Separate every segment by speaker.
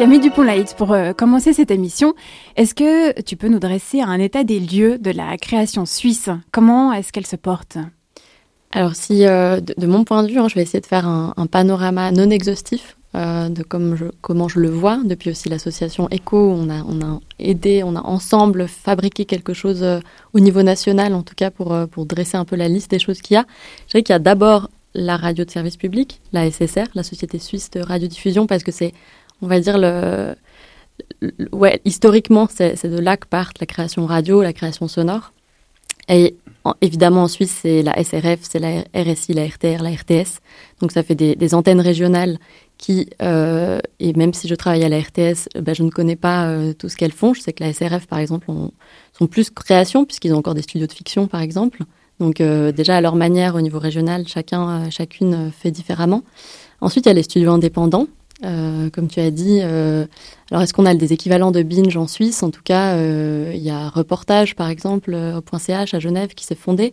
Speaker 1: Camille Dupont-Laït, pour euh, commencer cette émission, est-ce que tu peux nous dresser un état des lieux de la création suisse? Comment est-ce qu'elle se porte?
Speaker 2: Alors, si euh, de, mon point de vue, hein, je vais essayer de faire un, panorama non exhaustif euh, de comme je, comment je le vois. Depuis aussi l'association ECO, on a, on a aidé, on a ensemble fabriqué quelque chose au niveau national, en tout cas pour, pour dresser un peu la liste des choses qu'il y a. Je dirais qu'il y a d'abord la radio de service public, la SSR, la Société suisse de radiodiffusion, parce que c'est on va dire, le, ouais, historiquement, c'est de là que partent la création radio, la création sonore. Et évidemment, en Suisse, c'est la SRF, c'est la RSI, la RTR, la RTS. Donc, ça fait des, antennes régionales qui, euh, et même si je travaille à la RTS, ben, je ne connais pas euh, tout ce qu'elles font. Je sais que la SRF, par exemple, sont plus création, puisqu'ils ont encore des studios de fiction, par exemple. Donc, euh, déjà, à leur manière, au niveau régional, chacun, chacune fait différemment. Ensuite, il y a les studios indépendants, euh, comme tu as dit, euh, alors est-ce qu'on a des équivalents de binge en Suisse? En tout cas, euh, il y a Reportage, par exemple, au .ch à Genève qui s'est fondé.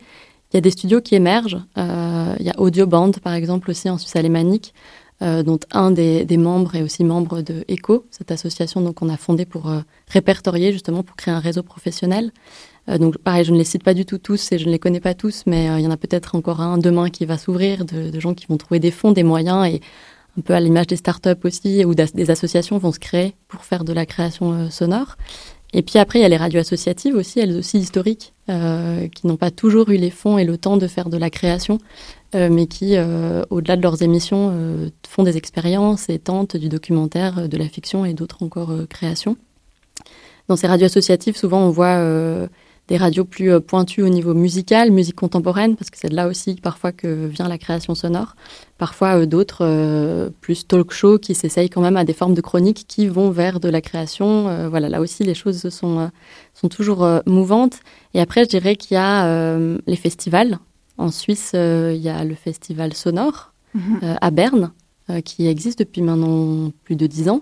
Speaker 2: Il y a des studios qui émergent. Il y a Audioband, par exemple, aussi en Suisse alémanique, dont un des, membres est aussi membre de ECO, cette association qu'on a fondée pour répertorier, justement, pour créer un réseau professionnel. donc, pareil, je ne les cite pas du tout tous et je ne les connais pas tous, mais il y en a peut-être encore un demain qui va s'ouvrir, de, de, gens qui vont trouver des fonds, des moyens et un peu à l'image des startups aussi, ou des associations vont se créer pour faire de la création euh, sonore. Et puis après, il y a les radios associatives aussi, elles aussi historiques, euh, qui n'ont pas toujours eu les fonds et le temps de faire de la création, euh, mais qui, au-delà de leurs émissions, font des expériences et tentent du documentaire, de la fiction et d'autres encore créations. Dans ces radios associatives, souvent on voit des radios plus euh, pointues au niveau musical, musique contemporaine, parce que c'est de là aussi parfois que vient la création sonore. Parfois euh, d'autres euh, plus talk show qui s'essayent quand même à des formes de chroniques qui vont vers de la création. voilà, là aussi les choses sont, sont toujours mouvantes. Et après, je dirais qu'il y a les festivals. En Suisse, il y a le festival sonore mhm. à Berne, qui existe depuis maintenant plus de dix ans.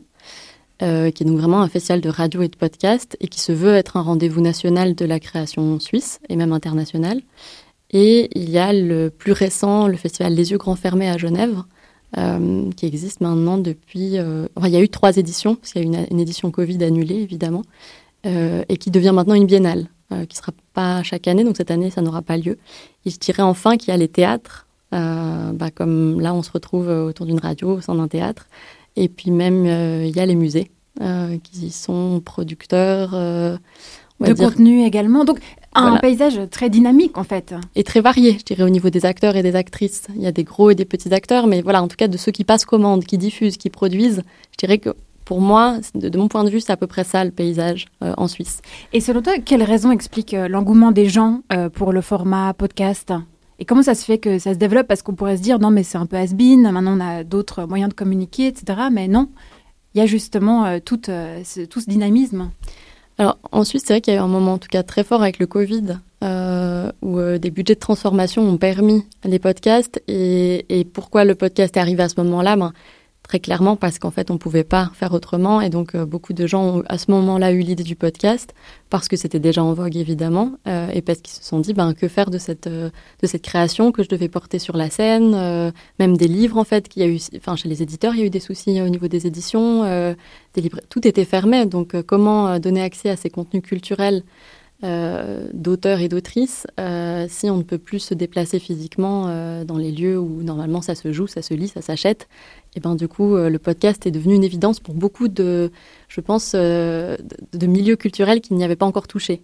Speaker 2: Euh, qui est donc vraiment un festival de radio et de podcast et qui se veut être un rendez-vous national de la création suisse et même internationale. Et il y a le plus récent, le festival Les Yeux Grands Fermés à Genève, euh, qui existe maintenant depuis. Euh, enfin, il y a eu trois éditions, parce qu'il y a eu une, édition Covid annulée, évidemment, et qui devient maintenant une biennale, qui ne sera pas chaque année, donc cette année, ça n'aura pas lieu. Et je dirais enfin qu'il y a les théâtres, bah, comme là, on se retrouve autour d'une radio, au sein d'un théâtre. Et puis même, euh, il y a les musées euh, qui sont producteurs.
Speaker 1: Euh, de contenu également. Donc, un paysage très dynamique, en fait.
Speaker 2: Et très varié, je dirais, au niveau des acteurs et des actrices. Il y a des gros et des petits acteurs, mais voilà, en tout cas, de ceux qui passent commande, qui diffusent, qui produisent, je dirais que pour moi, de, mon point de vue, c'est à peu près ça le paysage en Suisse.
Speaker 1: Et selon toi, quelle raison explique l'engouement des gens pour le format podcast? Et comment ça se fait que ça se développe? Parce qu'on pourrait se dire, non, mais c'est un peu has-been, maintenant on a d'autres moyens de communiquer, etc. Mais non, il y a justement euh, tout, euh, ce, tout, ce, dynamisme.
Speaker 2: Alors ensuite, c'est vrai qu'il y a eu un moment en tout cas très fort avec le Covid, euh, où des budgets de transformation ont permis les podcasts. Et, et pourquoi le podcast est arrivé à ce moment-là? Ben, très clairement parce qu'en fait on pouvait pas faire autrement. Et donc euh, beaucoup de gens ont à ce moment-là eu l'idée du podcast parce que c'était déjà en vogue évidemment euh, et parce qu'ils se sont dit ben que faire de cette euh, de cette création que je devais porter sur la scène même des livres en fait qu'il y a eu enfin chez les éditeurs il y a eu des soucis au niveau des éditions des livres tout était fermé. Donc comment donner accès à ces contenus culturels euh, d'auteurs et d'autrices euh, si on ne peut plus se déplacer physiquement euh, dans les lieux où normalement ça se joue, ça se lit, ça s'achète. Et ben du coup, le podcast est devenu une évidence pour beaucoup de, je pense, de, de milieux culturels qui n'y avaient pas encore touché.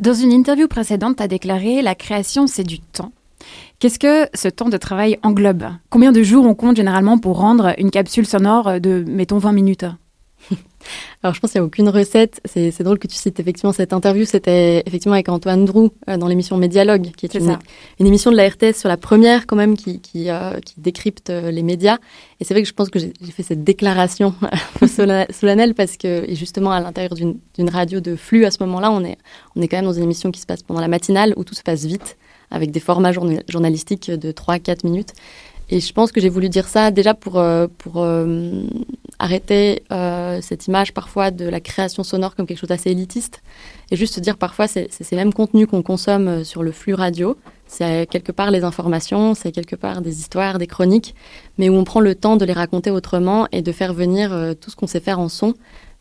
Speaker 1: Dans une interview précédente, tu as déclaré la création, c'est du temps. Qu'est-ce que ce temps de travail englobe? Combien de jours on compte généralement pour rendre une capsule sonore de, mettons, 20 minutes?
Speaker 2: alors, je pense qu'il n'y a aucune recette. C'est drôle que tu cites effectivement cette interview. C'était effectivement avec Antoine Drou euh, dans l'émission Médialogue, qui est, une, émission de la RTS sur la première, quand même, qui, qui, euh, décrypte euh, les médias. Et c'est vrai que je pense que j'ai fait cette déclaration solennelle parce que, justement, à l'intérieur d'une radio de flux, à ce moment-là, on est, on est quand même dans une émission qui se passe pendant la matinale où tout se passe vite, avec des formats journalistiques de 3-4 minutes. Et je pense que j'ai voulu dire ça déjà pour, pour euh, arrêter euh, cette image parfois de la création sonore comme quelque chose d'assez élitiste et juste dire parfois c'est ces mêmes contenus qu'on consomme sur le flux radio, c'est quelque part les informations, c'est quelque part des histoires, des chroniques, mais où on prend le temps de les raconter autrement et de faire venir euh, tout ce qu'on sait faire en son.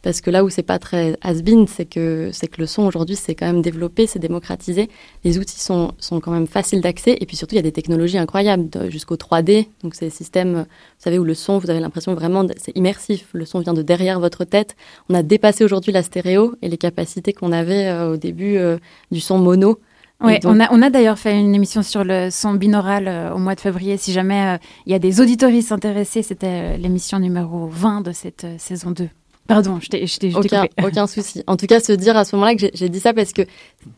Speaker 2: Parce que là où c'est pas très has-been, c'est que, c'est que le son aujourd'hui, c'est quand même développé, c'est démocratisé. Les outils sont, sont quand même faciles d'accès. Et puis surtout, il y a des technologies incroyables, jusqu'au 3D. Donc, c'est des systèmes, vous savez, où le son, vous avez l'impression vraiment, c'est immersif. Le son vient de derrière votre tête. On a dépassé aujourd'hui la stéréo et les capacités qu'on avait euh, au début euh, du son mono.
Speaker 1: Oui, on a, on a d'ailleurs fait une émission sur le son binaural euh, au mois de février. Si jamais il y a des auditoristes intéressés, c'était l'émission numéro 20 de cette saison 2. Pardon, je t'ai
Speaker 2: aucun, aucun souci. En tout cas, se dire à ce moment-là que j'ai dit ça parce que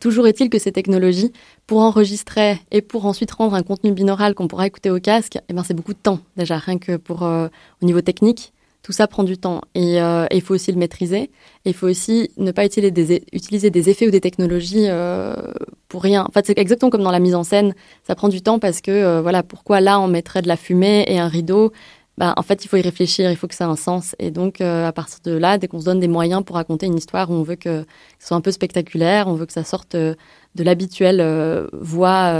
Speaker 2: toujours est-il que ces technologies, pour enregistrer et pour ensuite rendre un contenu binaural qu'on pourra écouter au casque, eh ben, c'est beaucoup de temps déjà, rien que pour euh, au niveau technique. Tout ça prend du temps et euh, il faut aussi le maîtriser. Il faut aussi ne pas utiliser des, utiliser des effets ou des technologies euh, pour rien. En fait, c'est exactement comme dans la mise en scène. Ça prend du temps parce que, voilà, pourquoi là on mettrait de la fumée et un rideau bah, en fait, il faut y réfléchir, il faut que ça ait un sens. Et donc, euh, à partir de là, dès qu'on se donne des moyens pour raconter une histoire où on veut que ce soit un peu spectaculaire, on veut que ça sorte euh, de l'habituelle euh, voix,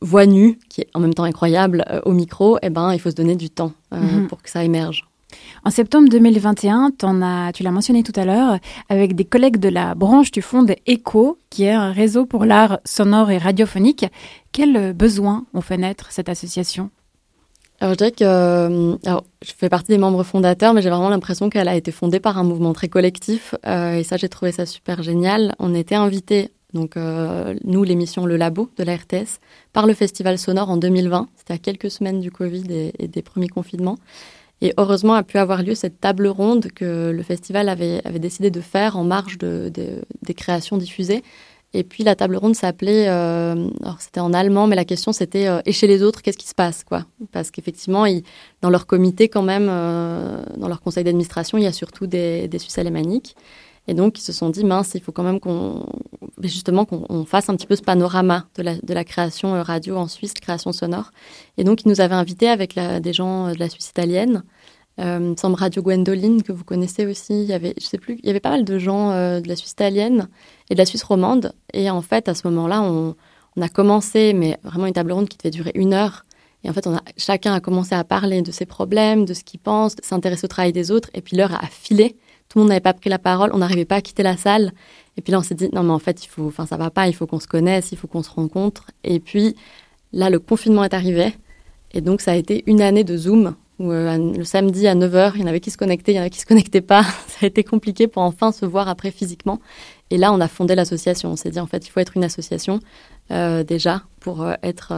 Speaker 2: voix nue, qui est en même temps incroyable, au micro, eh ben, il faut se donner du temps mhm. pour que ça émerge.
Speaker 1: En septembre 2021, as, tu l'as mentionné tout à l'heure, avec des collègues de la branche du fonds ECHO, qui est un réseau pour l'art sonore et radiophonique. Quels besoins ont fait naître cette association?
Speaker 2: Alors, je dirais que euh, alors, je fais partie des membres fondateurs, mais j'ai vraiment l'impression qu'elle a été fondée par un mouvement très collectif. Euh, et ça, j'ai trouvé ça super génial. On était invités, donc euh, nous, l'émission Le Labo de la RTS, par le Festival Sonore en 2020. C'était à quelques semaines du Covid et, des premiers confinements. Et heureusement a pu avoir lieu cette table ronde que le festival avait, avait décidé de faire en marge de, des créations diffusées et puis la table ronde s'appelait, euh, alors c'était en allemand, mais la question c'était euh, et chez les autres, qu'est-ce qui se passe quoi? Parce qu'effectivement, dans leur comité quand même, euh, dans leur conseil d'administration, il y a surtout des, des Suisses alémaniques. Et donc ils se sont dit mince, il faut quand même qu'on, justement qu'on fasse un petit peu ce panorama de la, de la création euh, radio en Suisse, création sonore. Et donc ils nous avaient invités avec des gens de la Suisse italienne. Euh, semble Radio Gwendoline, que vous connaissez aussi. Il y avait, je sais plus, il y avait pas mal de gens euh, de la Suisse italienne et de la Suisse romande. Et en fait, à ce moment-là, on, on, a commencé, mais vraiment une table ronde qui devait durer une heure. Et en fait, on a, chacun a commencé à parler de ses problèmes, de ce qu'il pense, s'intéresser au travail des autres. Et puis l'heure a filé. Tout le monde n'avait pas pris la parole. On n'arrivait pas à quitter la salle. Et puis là, on s'est dit, non, mais en fait, il faut, enfin, ça va pas. Il faut qu'on se connaisse, il faut qu'on se rencontre. Et puis là, le confinement est arrivé. Et donc, ça a été une année de Zoom où euh, le samedi à 9h, il y en avait qui se connectaient, il y en avait qui se connectaient pas. Ça a été compliqué pour enfin se voir après physiquement. Et là, on a fondé l'association. On s'est dit, en fait, il faut être une association euh, déjà pour euh, être,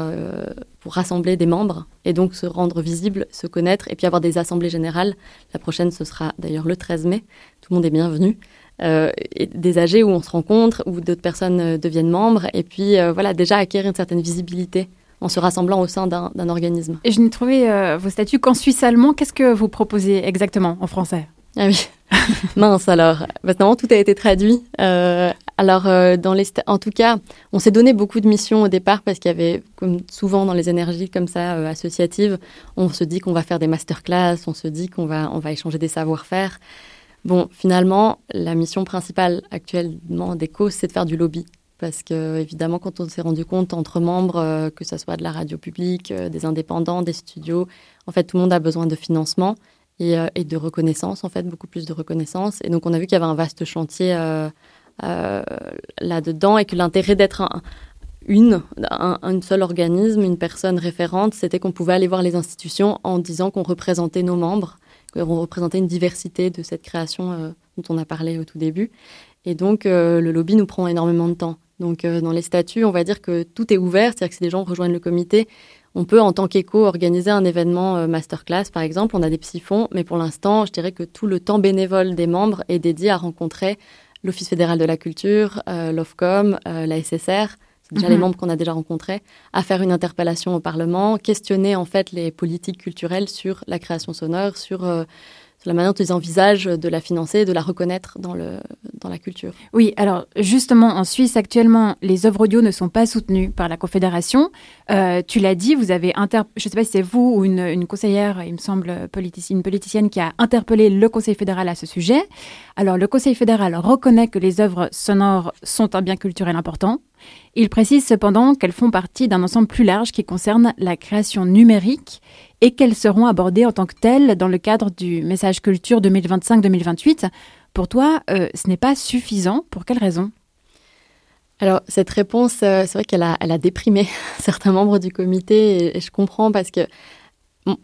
Speaker 2: pour rassembler des membres et donc se rendre visible, se connaître et puis avoir des assemblées générales. La prochaine, ce sera d'ailleurs le 13 mai. Tout le monde est bienvenu. des AG où on se rencontre, où d'autres personnes deviennent membres et puis voilà, déjà acquérir une certaine visibilité en se rassemblant au sein d'un organisme.
Speaker 1: Et je n'ai trouvé euh, vos statuts qu'en suisse allemand. Qu'est-ce que vous proposez exactement en français?
Speaker 2: Ah oui, mince alors. Maintenant, tout a été traduit. Euh, alors, euh, dans les en tout cas, on s'est donné beaucoup de missions au départ parce qu'il y avait, comme souvent dans les énergies comme ça associatives, on se dit qu'on va faire des masterclass, on se dit qu'on va, on va échanger des savoir-faire. Bon, finalement, la mission principale actuellement d'ECO, c'est de faire du lobby parce que évidemment quand on s'est rendu compte entre membres euh, que ce soit de la radio publique, euh, des indépendants, des studios, en fait tout le monde a besoin de financement et, euh, de reconnaissance en fait beaucoup plus de reconnaissance et donc on a vu qu'il y avait un vaste chantier là-dedans et que l'intérêt d'être un, une, un, seul organisme, une personne référente, c'était qu'on pouvait aller voir les institutions en disant qu'on représentait nos membres, qu'on représentait une diversité de cette création dont on a parlé au tout début. Et donc, le lobby nous prend énormément de temps. Donc, euh, dans les statuts, on va dire que tout est ouvert, c'est-à-dire que si les gens rejoignent le comité, on peut, en tant qu'éco, organiser un événement euh, masterclass, par exemple. On a des psyphons, mais pour l'instant, je dirais que tout le temps bénévole des membres est dédié à rencontrer l'Office fédéral de la culture, euh, l'OFCOM, la SSR, c'est déjà les mhm. membres qu'on a déjà rencontrés, à faire une interpellation au Parlement, questionner en fait les politiques culturelles sur la création sonore, sur c'est la manière dont ils envisagent de la financer, de la reconnaître dans, la culture.
Speaker 1: Oui, alors justement, en Suisse, actuellement, les œuvres audio ne sont pas soutenues par la Confédération. Euh, tu l'as dit, vous avez inter... je ne sais pas si c'est vous ou une, une, conseillère, il me semble, une politicienne qui a interpellé le Conseil fédéral à ce sujet. Alors, le Conseil fédéral reconnaît que les œuvres sonores sont un bien culturel important. Il précise cependant qu'elles font partie d'un ensemble plus large qui concerne la création numérique et qu'elles seront abordées en tant que telles dans le cadre du message culture 2025-2028. Pour toi, euh, ce n'est pas suffisant. Pour quelles raisons
Speaker 2: alors, cette réponse, euh, c'est vrai qu'elle a, déprimé certains membres du comité et, je comprends parce que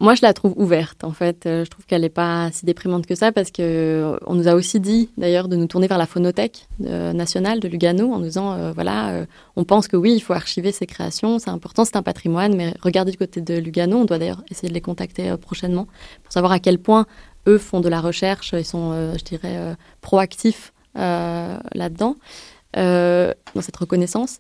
Speaker 2: moi, je la trouve ouverte, en fait. Euh, je trouve qu'elle n'est pas si déprimante que ça parce que on nous a aussi dit, d'ailleurs, de nous tourner vers la phonothèque nationale de Lugano en nous disant, voilà, on pense que oui, il faut archiver ces créations, c'est important, c'est un patrimoine, mais regardez du côté de Lugano, on doit d'ailleurs essayer de les contacter prochainement pour savoir à quel point eux font de la recherche, ils sont, je dirais, proactifs là-dedans. Euh, dans cette reconnaissance.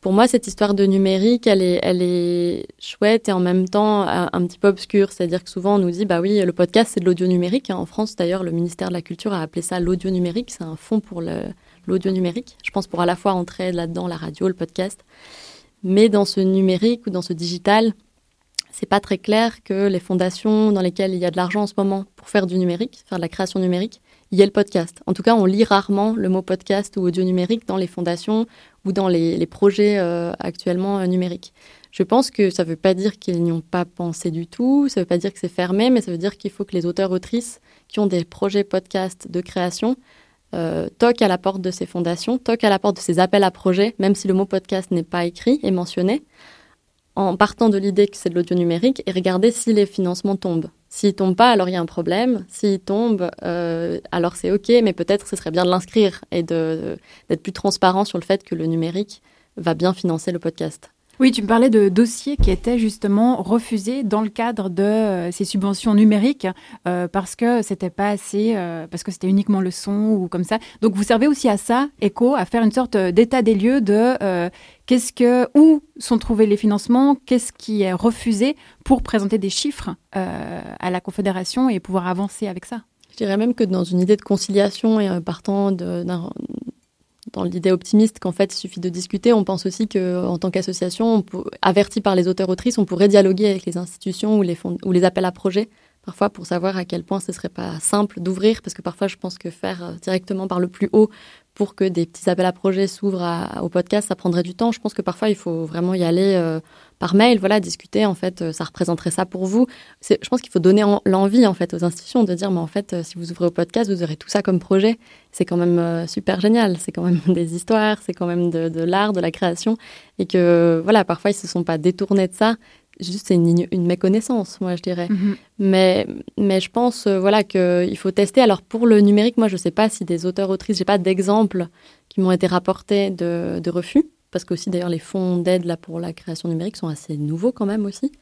Speaker 2: Pour moi, cette histoire de numérique, elle est, chouette et en même temps un, petit peu obscure. C'est-à-dire que souvent on nous dit, bah oui, le podcast c'est de l'audio numérique. En France, d'ailleurs, le ministère de la Culture a appelé ça l'audio numérique. C'est un fonds pour l'audio numérique. Je pense pour à la fois entrer là-dedans la radio, le podcast. Mais dans ce numérique ou dans ce digital, c'est pas très clair que les fondations dans lesquelles il y a de l'argent en ce moment pour faire du numérique, faire de la création numérique, il y a le podcast. En tout cas, on lit rarement le mot podcast ou audio numérique dans les fondations ou dans les, projets euh, actuellement euh, numériques. Je pense que ça ne veut pas dire qu'ils n'y ont pas pensé du tout, ça ne veut pas dire que c'est fermé, mais ça veut dire qu'il faut que les auteurs-autrices qui ont des projets podcast de création euh, toquent à la porte de ces fondations, toquent à la porte de ces appels à projets, même si le mot podcast n'est pas écrit et mentionné, en partant de l'idée que c'est de l'audio numérique et regarder si les financements tombent. S'il tombe pas, alors il y a un problème. S'il tombe, euh, alors c'est OK, mais peut-être ce serait bien de l'inscrire et d'être plus transparent sur le fait que le numérique va bien financer le podcast.
Speaker 1: Oui, tu me parlais de dossiers qui étaient justement refusés dans le cadre de euh, ces subventions numériques euh, parce que c'était pas assez, parce que c'était uniquement le son ou comme ça. Donc vous servez aussi à ça, ECHO, à faire une sorte d'état des lieux de qu'est-ce que, où sont trouvés les financements, qu'est-ce qui est refusé pour présenter des chiffres à la Confédération et pouvoir avancer avec ça?
Speaker 2: Je dirais même que dans une idée de conciliation et partant d'un dans l'idée optimiste qu'en fait il suffit de discuter, on pense aussi qu'en tant qu'association, avertie par les auteurs-autrices, on pourrait dialoguer avec les institutions ou les, ou les appels à projets, parfois pour savoir à quel point ce serait pas simple d'ouvrir, parce que parfois je pense que faire euh, directement par le plus haut pour que des petits appels à projets s'ouvrent au podcast, ça prendrait du temps. Je pense que parfois il faut vraiment y aller euh, par mail, voilà, discuter. En fait, euh, ça représenterait ça pour vous. Je pense qu'il faut donner l'envie en fait aux institutions de dire, mais en fait, si vous ouvrez au podcast, vous aurez tout ça comme projet. C'est quand même super génial. C'est quand même des histoires, c'est quand même de, l'art, de la création, et que voilà, parfois ils se sont pas détournés de ça. Juste, c'est une, une, méconnaissance, moi, je dirais. Mm-hmm. Mais, mais je pense, voilà, qu'il faut tester. Alors, pour le numérique, moi, je sais pas si des auteurs, autrices, j'ai pas d'exemples qui m'ont été rapportés de, de refus parce que aussi d'ailleurs les fonds d'aide là pour la création numérique sont assez nouveaux quand même aussi.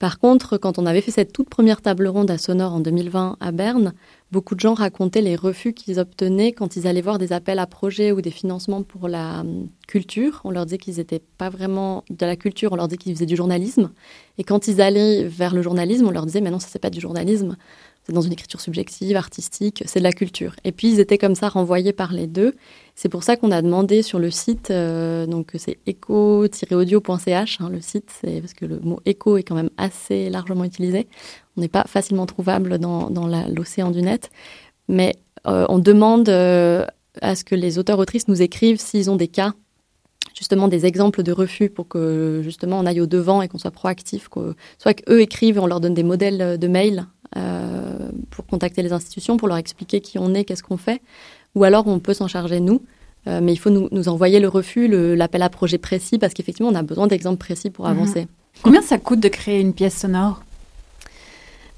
Speaker 2: Par contre, quand on avait fait cette toute première table ronde à Sonore en 2020 à Berne, beaucoup de gens racontaient les refus qu'ils obtenaient quand ils allaient voir des appels à projets ou des financements pour la hum, culture. On leur disait qu'ils n'étaient pas vraiment de la culture, on leur disait qu'ils faisaient du journalisme. Et quand ils allaient vers le journalisme, on leur disait mais non, ça c'est pas du journalisme, dans une écriture subjective, artistique, c'est de la culture. Et puis ils étaient comme ça renvoyés par les deux. C'est pour ça qu'on a demandé sur le site, euh, donc c'est eco-audio.ch, hein, le site, c'est parce que le mot éco est quand même assez largement utilisé. On n'est pas facilement trouvable dans, l'océan du net, mais euh, on demande euh, à ce que les auteurs-autrices nous écrivent s'ils ont des cas justement des exemples de refus pour que justement on aille au devant et qu'on soit proactif, soit qu'eux écrivent et on leur donne des modèles de mails pour contacter les institutions, pour leur expliquer qui on est, qu'est-ce qu'on fait, ou alors on peut s'en charger nous. Euh, mais il faut nous, envoyer le refus, l'appel à projet précis, parce qu'effectivement, on a besoin d'exemples précis pour mhm. avancer.
Speaker 1: Combien ça coûte de créer une pièce sonore?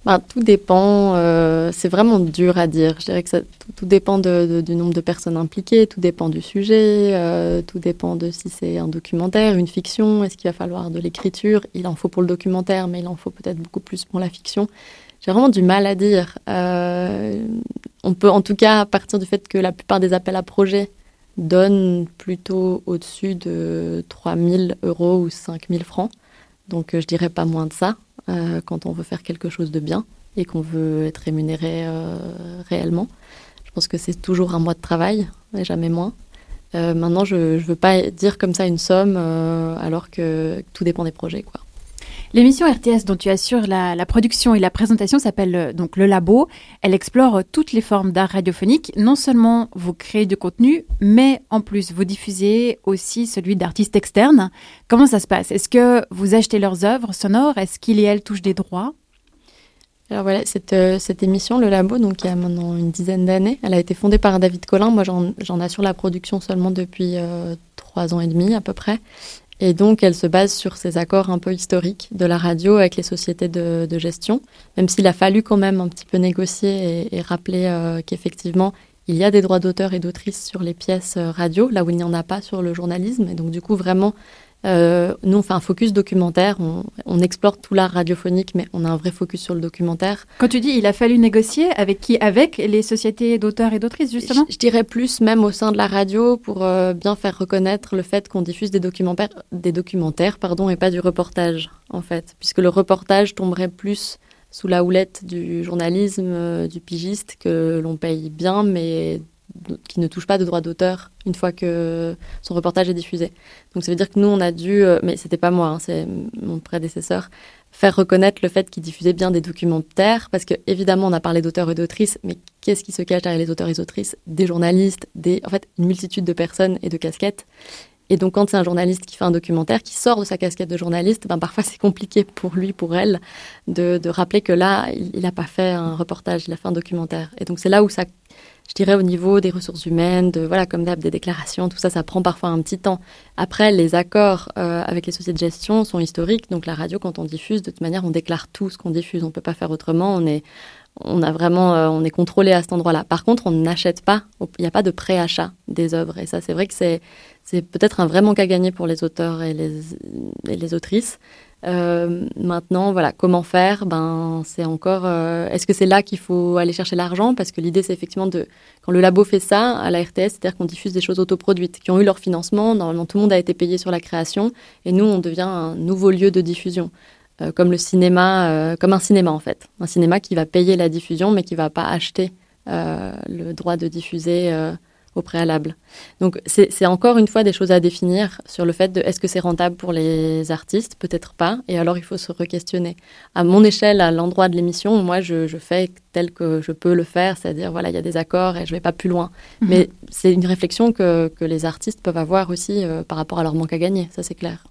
Speaker 2: Ben, Tout dépend. Euh, c'est vraiment dur à dire. Je dirais que ça, tout, dépend du nombre de personnes impliquées, tout dépend du sujet, euh, tout dépend de si c'est un documentaire, une fiction, est-ce qu'il va falloir de l'écriture? Il en faut pour le documentaire, mais il en faut peut-être beaucoup plus pour la fiction. J'ai vraiment du mal à dire. Euh, on peut en tout cas partir du fait que la plupart des appels à projets donnent plutôt au-dessus de 3 000 euros ou 5 000 francs. Donc euh, je dirais pas moins de ça euh, quand on veut faire quelque chose de bien et qu'on veut être rémunéré réellement. Je pense que c'est toujours un mois de travail et jamais moins. maintenant, je ne veux pas dire comme ça une somme alors que tout dépend des projets. Quoi.
Speaker 1: L'émission RTS dont tu assures la, production et la présentation s'appelle euh, donc Le Labo. Elle explore euh, toutes les formes d'art radiophonique. Non seulement vous créez du contenu, mais en plus vous diffusez aussi celui d'artistes externes. Comment ça se passe? Est-ce que vous achetez leurs œuvres sonores? Est-ce qu'ils et elles touchent des droits?
Speaker 2: Alors voilà, cette, euh, cette, émission, Le Labo, donc il y a maintenant une dizaine d'années, elle a été fondée par David Collin. Moi, j'en assure la production seulement depuis trois ans et demi à peu près. Et donc, elle se base sur ces accords un peu historiques de la radio avec les sociétés de, gestion, même s'il a fallu quand même un petit peu négocier et, rappeler euh, qu'effectivement, il y a des droits d'auteur et d'autrice sur les pièces euh, radio, là où il n'y en a pas sur le journalisme. Et donc, du coup, vraiment, euh, nous, on fait un focus documentaire. On, explore tout l'art radiophonique, mais on a un vrai focus sur le documentaire.
Speaker 1: Quand tu dis il a fallu négocier, avec qui Avec les sociétés d'auteurs et d'autrices, justement
Speaker 2: je, dirais plus même au sein de la radio pour euh, bien faire reconnaître le fait qu'on diffuse des documentaires, des documentaires pardon, et pas du reportage, en fait. Puisque le reportage tomberait plus sous la houlette du journalisme, euh, du pigiste, que l'on paye bien, mais qui ne touche pas de droit d'auteur une fois que son reportage est diffusé. Donc ça veut dire que nous, on a dû, euh, mais c'était pas moi, hein, c'est mon prédécesseur, faire reconnaître le fait qu'il diffusait bien des documentaires, parce que évidemment, on a parlé d'auteurs et d'autrices, mais qu'est-ce qui se cache derrière les auteurs et les autrices? Des journalistes, des, en fait, une multitude de personnes et de casquettes. Et donc, quand c'est un journaliste qui fait un documentaire, qui sort de sa casquette de journaliste, ben, parfois c'est compliqué pour lui, pour elle, de, de rappeler que là, il n'a pas fait un reportage, il a fait un documentaire. Et donc, c'est là où ça je dirais au niveau des ressources humaines, voilà comme d'hab des déclarations, tout ça, ça prend parfois un petit temps. Après, les accords euh, avec les sociétés de gestion sont historiques, donc la radio, quand on diffuse, de toute manière, on déclare tout ce qu'on diffuse, on peut pas faire autrement. On est, on a vraiment, euh, on est contrôlé à cet endroit-là. Par contre, on n'achète pas, il n'y a pas de préachat des œuvres, et ça, c'est vrai que c'est, c'est peut-être un vrai manque à gagner pour les auteurs et les, et les autrices. Euh, maintenant, voilà, comment faire? Ben, c'est encore. Euh, est-ce que c'est là qu'il faut aller chercher l'argent? Parce que l'idée, c'est effectivement de quand le labo fait ça à la RTS, c'est-à-dire qu'on diffuse des choses autoproduites qui ont eu leur financement. Normalement, tout le monde a été payé sur la création, et nous, on devient un nouveau lieu de diffusion, euh, comme le cinéma, comme un cinéma en fait, un cinéma qui va payer la diffusion, mais qui va pas acheter le droit de diffuser au préalable. Donc c'est encore une fois des choses à définir sur le fait de est-ce que c'est rentable pour les artistes? Peut-être pas. Et alors il faut se re-questionner. À mon échelle, à l'endroit de l'émission, moi je, fais tel que je peux le faire, c'est-à-dire voilà, il y a des accords et je vais pas plus loin. Mhm. Mais c'est une réflexion que, les artistes peuvent avoir aussi euh, par rapport à leur manque à gagner, ça c'est clair.